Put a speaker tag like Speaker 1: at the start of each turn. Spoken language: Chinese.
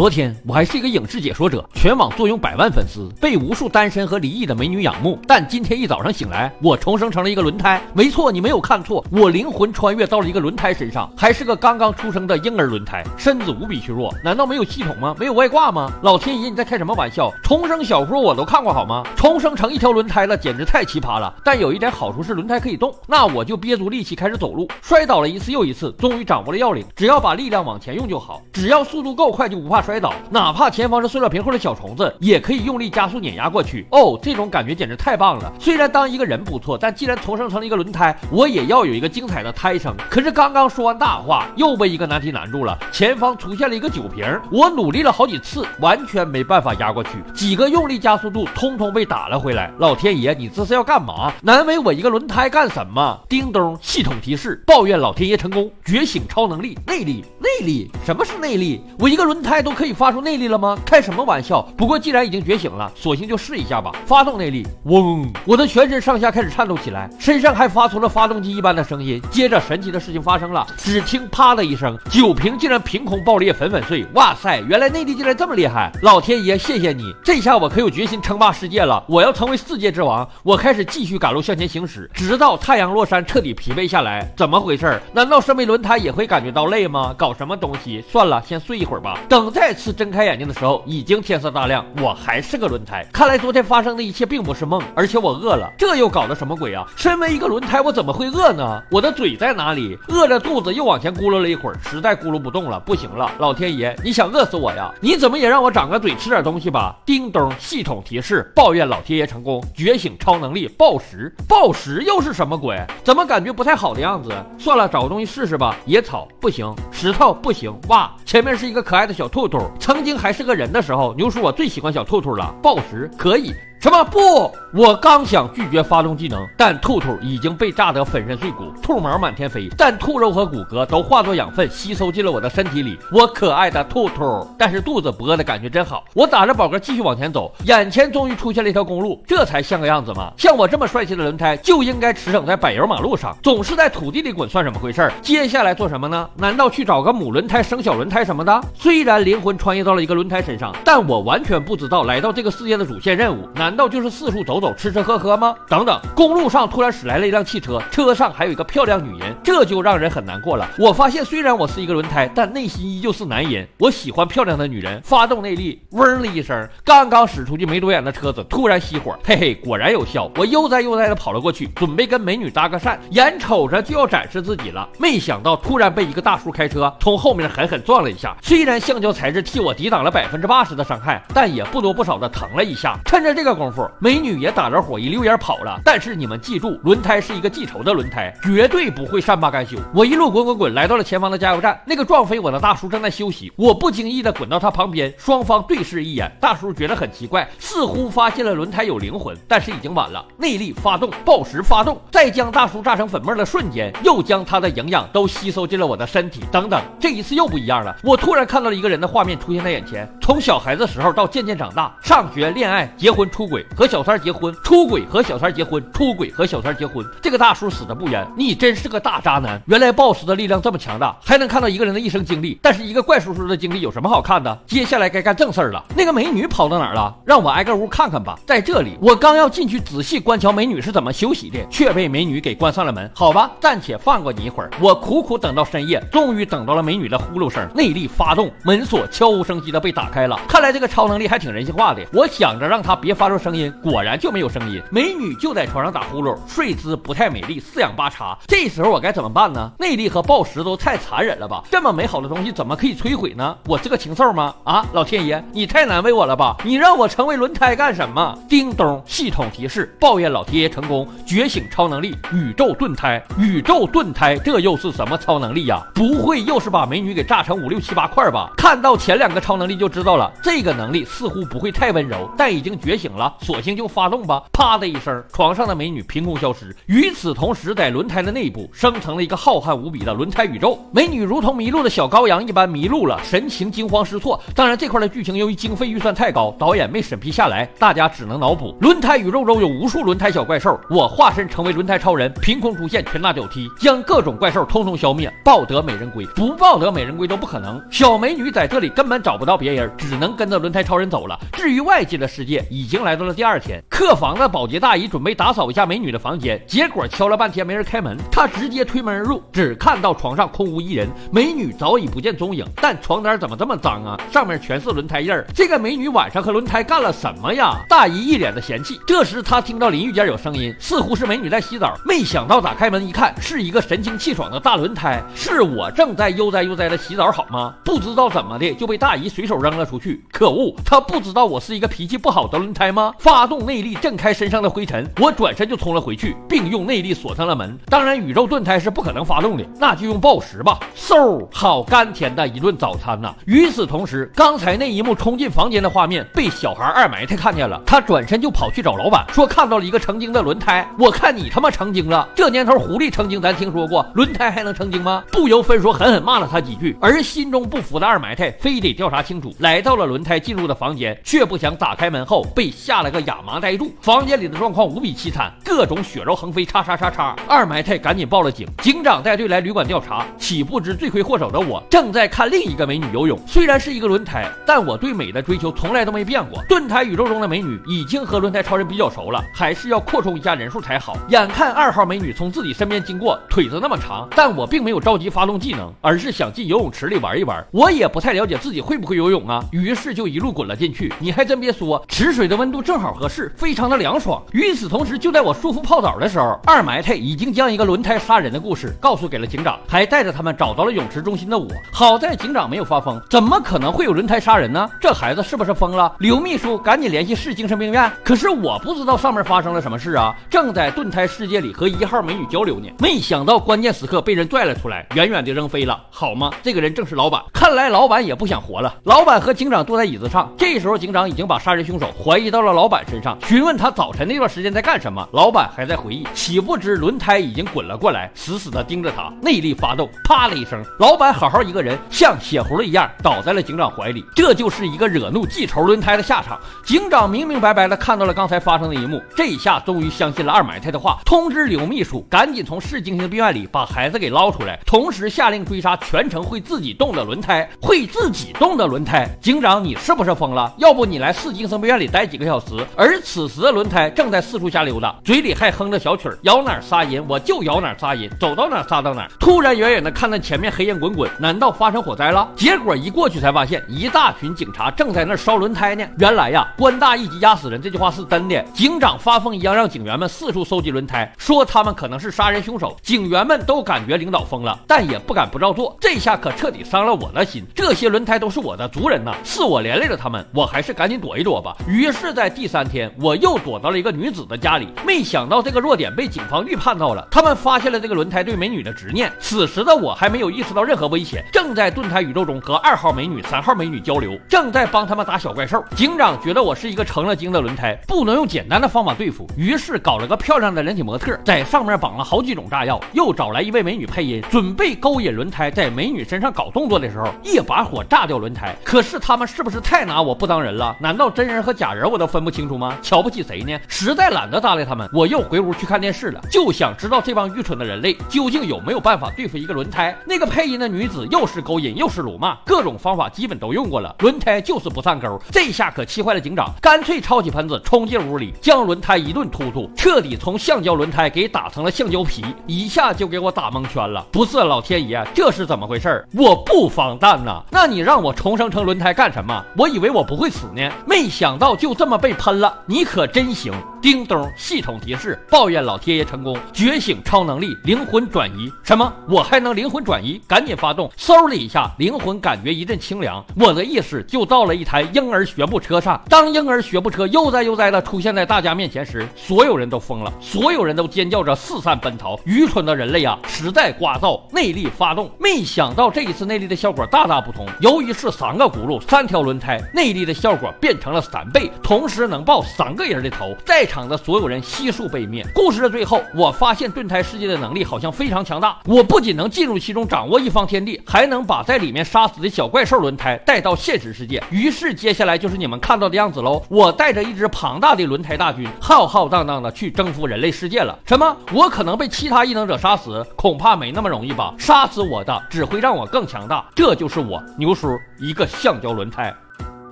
Speaker 1: 昨天我还是一个影视解说者，全网坐拥百万粉丝，被无数单身和离异的美女仰慕。但今天一早上醒来，我重生成了一个轮胎。没错，你没有看错，我灵魂穿越到了一个轮胎身上，还是个刚刚出生的婴儿轮胎，身子无比虚弱。难道没有系统吗？没有外挂吗？老天爷，你在开什么玩笑？重生小说我都看过好吗？重生成一条轮胎了，简直太奇葩了。但有一点好处是轮胎可以动，那我就憋足力气开始走路，摔倒了一次又一次，终于掌握了要领，只要把力量往前用就好，只要速度够快就不怕摔。摔倒，哪怕前方是塑料瓶或者小虫子，也可以用力加速碾压过去。哦，这种感觉简直太棒了！虽然当一个人不错，但既然重生成了一个轮胎，我也要有一个精彩的胎生。可是刚刚说完大话，又被一个难题难住了。前方出现了一个酒瓶，我努力了好几次，完全没办法压过去。几个用力加速度，通通被打了回来。老天爷，你这是要干嘛？难为我一个轮胎干什么？叮咚，系统提示：抱怨老天爷成功觉醒超能力内力。内力？什么是内力？我一个轮胎都。可以发出内力了吗？开什么玩笑！不过既然已经觉醒了，索性就试一下吧。发动内力，嗡！我的全身上下开始颤抖起来，身上还发出了发动机一般的声音。接着，神奇的事情发生了，只听啪的一声，酒瓶竟然凭空爆裂，粉粉碎。哇塞，原来内力竟然这么厉害！老天爷，谢谢你！这下我可有决心称霸世界了。我要成为世界之王！我开始继续赶路向前行驶，直到太阳落山，彻底疲惫下来。怎么回事？难道身为轮胎也会感觉到累吗？搞什么东西？算了，先睡一会儿吧。等再。再次睁开眼睛的时候，已经天色大亮。我还是个轮胎，看来昨天发生的一切并不是梦，而且我饿了。这又搞的什么鬼啊？身为一个轮胎，我怎么会饿呢？我的嘴在哪里？饿着肚子又往前咕噜了一会儿，实在咕噜不动了，不行了。老天爷，你想饿死我呀？你怎么也让我长个嘴，吃点东西吧？叮咚，系统提示：抱怨老天爷成功觉醒超能力，暴食。暴食又是什么鬼？怎么感觉不太好的样子？算了，找个东西试试吧。野草不行，石头不行。哇，前面是一个可爱的小兔兔。曾经还是个人的时候，牛叔我最喜欢小兔兔了。暴食可以。什么不？我刚想拒绝发动技能，但兔兔已经被炸得粉身碎骨，兔毛满天飞，但兔肉和骨骼都化作养分吸收进了我的身体里。我可爱的兔兔，但是肚子不饿的感觉真好。我打着饱嗝继续往前走，眼前终于出现了一条公路，这才像个样子嘛？像我这么帅气的轮胎就应该驰骋在柏油马路上，总是在土地里滚，算什么回事？接下来做什么呢？难道去找个母轮胎生小轮胎什么的？虽然灵魂穿越到了一个轮胎身上，但我完全不知道来到这个世界的主线任务难。难道就是四处走走、吃吃喝喝吗？等等，公路上突然驶来了一辆汽车，车上还有一个漂亮女人，这就让人很难过了。我发现，虽然我是一个轮胎，但内心依旧是男人。我喜欢漂亮的女人。发动内力，嗡的一声，刚刚驶出去没多远的车子突然熄火，嘿嘿，果然有效。我悠哉悠哉的跑了过去，准备跟美女搭个讪，眼瞅着就要展示自己了，没想到突然被一个大叔开车从后面狠狠撞了一下。虽然橡胶材质替我抵挡了百分之八十的伤害，但也不多不少的疼了一下。趁着这个。功夫，美女也打着火一溜烟跑了。但是你们记住，轮胎是一个记仇的轮胎，绝对不会善罢甘休。我一路滚滚滚，来到了前方的加油站。那个撞飞我的大叔正在休息，我不经意的滚到他旁边，双方对视一眼。大叔觉得很奇怪，似乎发现了轮胎有灵魂，但是已经晚了。内力发动，暴食发动，在将大叔炸成粉末的瞬间，又将他的营养都吸收进了我的身体。等等，这一次又不一样了。我突然看到了一个人的画面出现在眼前，从小孩子时候到渐渐长大，上学、恋爱、结婚、出。轨和小三结婚，出轨和小三结婚，出轨和小三结婚。这个大叔死的不冤，你真是个大渣男。原来 boss 的力量这么强大，还能看到一个人的一生经历。但是一个怪叔叔的经历有什么好看的？接下来该干正事儿了。那个美女跑到哪儿了？让我挨个屋看看吧。在这里，我刚要进去仔细观瞧美女是怎么休息的，却被美女给关上了门。好吧，暂且放过你一会儿。我苦苦等到深夜，终于等到了美女的呼噜声。内力发动，门锁悄无声息的被打开了。看来这个超能力还挺人性化的。我想着让她别发出。声音果然就没有声音，美女就在床上打呼噜，睡姿不太美丽，四仰八叉。这时候我该怎么办呢？内力和暴食都太残忍了吧！这么美好的东西怎么可以摧毁呢？我是个禽兽吗？啊，老天爷，你太难为我了吧！你让我成为轮胎干什么？叮咚，系统提示：抱怨老天爷成功觉醒超能力，宇宙盾胎。宇宙盾胎，这又是什么超能力呀？不会又是把美女给炸成五六七八块吧？看到前两个超能力就知道了，这个能力似乎不会太温柔，但已经觉醒了。索性就发动吧。啪的一声，床上的美女凭空消失。与此同时，在轮胎的内部生成了一个浩瀚无比的轮胎宇宙。美女如同迷路的小羔羊一般迷路了，神情惊慌失措。当然，这块的剧情由于经费预算太高，导演没审批下来，大家只能脑补。轮胎宇宙中有无数轮胎小怪兽，我化身成为轮胎超人，凭空出现，拳打脚踢，将各种怪兽通通消灭，抱得美人归。不抱得美人归都不可能。小美女在这里根本找不到别人，只能跟着轮胎超人走了。至于外界的世界，已经来到到了第二天。客房的保洁大姨准备打扫一下美女的房间，结果敲了半天没人开门，她直接推门而入，只看到床上空无一人，美女早已不见踪影。但床单怎么这么脏啊？上面全是轮胎印儿。这个美女晚上和轮胎干了什么呀？大姨一脸的嫌弃。这时她听到淋浴间有声音，似乎是美女在洗澡。没想到打开门一看，是一个神清气爽的大轮胎。是我正在悠哉悠哉的洗澡好吗？不知道怎么的就被大姨随手扔了出去。可恶，她不知道我是一个脾气不好的轮胎吗？发动内力震开身上的灰尘，我转身就冲了回去，并用内力锁上了门。当然，宇宙盾胎是不可能发动的，那就用暴食吧。嗖，好甘甜的一顿早餐呐！与此同时，刚才那一幕冲进房间的画面被小孩二埋汰看见了，他转身就跑去找老板，说看到了一个成精的轮胎。我看你他妈成精了！这年头狐狸成精咱听说过，轮胎还能成精吗？不由分说狠狠骂了他几句，而心中不服的二埋汰非得调查清楚，来到了轮胎进入的房间，却不想打开门后被吓下了个哑麻呆住。房间里的状况无比凄惨，各种血肉横飞，叉叉叉叉。二埋汰赶紧报了警，警长带队来旅馆调查，岂不知罪魁祸首的我正在看另一个美女游泳。虽然是一个轮胎，但我对美的追求从来都没变过。盾台宇宙中的美女已经和轮胎超人比较熟了，还是要扩充一下人数才好。眼看二号美女从自己身边经过，腿子那么长，但我并没有着急发动技能，而是想进游泳池里玩一玩。我也不太了解自己会不会游泳啊，于是就一路滚了进去。你还真别说，池水的温度正好合适，非常的凉爽。与此同时，就在我舒服泡澡的时候，二埋汰已经将一个轮胎杀人的故事告诉给了警长，还带着他们找到了泳池中心的我。好在警长没有发疯，怎么可能会有轮胎杀人呢？这孩子是不是疯了？刘秘书，赶紧联系市精神病院。可是我不知道上面发生了什么事啊，正在盾胎世界里和一号美女交流呢，没想到关键时刻被人拽了出来，远远的扔飞了，好吗？这个人正是老板，看来老板也不想活了。老板和警长坐在椅子上，这时候警长已经把杀人凶手怀疑到了老板身上，询问他早晨那段时间在干什么。老板还在回忆，岂不知轮胎已经滚了过来，死死的盯着他，内力发动，啪的一声，老板好好一个人像血葫芦一样倒在了警长怀里。这就是一个惹怒记仇轮胎的下场。警长明明白白的看到了刚才发生的一幕，这一下终于相信了二埋汰的话，通知柳秘书赶紧从市精神病院里把孩子给捞出来，同时下令追杀全程会自己动的轮胎。会自己动的轮胎，警长你是不是疯了？要不你来市精神病院里待几个小时？时而此时的轮胎正在四处瞎溜达，嘴里还哼着小曲儿，摇哪儿撒银我就摇哪儿撒银，走到哪儿撒到哪。突然远远的看到前面黑烟滚滚，难道发生火灾了？结果一过去才发现，一大群警察正在那儿烧轮胎呢。原来呀，官大一级压死人这句话是真的。警长发疯一样让警员们四处搜集轮胎，说他们可能是杀人凶手。警员们都感觉领导疯了，但也不敢不照做。这下可彻底伤了我的心。这些轮胎都是我的族人呐，是我连累了他们，我还是赶紧躲一躲吧。于是，在第三天，我又躲到了一个女子的家里。没想到这个弱点被警方预判到了，他们发现了这个轮胎对美女的执念。此时的我还没有意识到任何危险，正在盾胎宇宙中和二号美女、三号美女交流，正在帮他们打小怪兽。警长觉得我是一个成了精的轮胎，不能用简单的方法对付，于是搞了个漂亮的人体模特，在上面绑了好几种炸药，又找来一位美女配音，准备勾引轮胎在美女身上搞动作的时候，一把火炸掉轮胎。可是他们是不是太拿我不当人了？难道真人和假人我都分分不清楚吗？瞧不起谁呢？实在懒得搭理他们，我又回屋去看电视了，就想知道这帮愚蠢的人类究竟有没有办法对付一个轮胎。那个配音的女子又是勾引又是辱骂，各种方法基本都用过了，轮胎就是不上钩。这下可气坏了警长，干脆抄起盆子冲进屋里，将轮胎一顿突突，彻底从橡胶轮胎给打成了橡胶皮，一下就给我打蒙圈了。不是老天爷，这是怎么回事？我不防弹呐！那你让我重生成轮胎干什么？我以为我不会死呢，没想到就这么被被喷了。你可真行！叮咚，系统提示：抱怨老天爷成功，觉醒超能力，灵魂转移。什么？我还能灵魂转移？赶紧发动！嗖的一下，灵魂感觉一阵清凉，我的意识就到了一台婴儿学步车上。当婴儿学步车悠哉悠哉的出现在大家面前时，所有人都疯了，所有人都尖叫着四散奔逃。愚蠢的人类啊，实在聒噪！内力发动，没想到这一次内力的效果大大不同。由于是三个轱辘，三条轮胎，内力的效果变成了三倍，同时能爆三个人的头，在场的所有人悉数被灭。故事的最后，我发现盾胎世界的能力好像非常强大，我不仅能进入其中掌握一方天地，还能把在里面杀死的小怪兽轮胎带到现实世界。于是接下来就是你们看到的样子喽，我带着一支庞大的轮胎大军，浩浩荡荡的去征服人类世界了。什么？我可能被其他异能者杀死？恐怕没那么容易吧？杀死我的只会让我更强大。这就是我牛叔一个橡胶轮胎。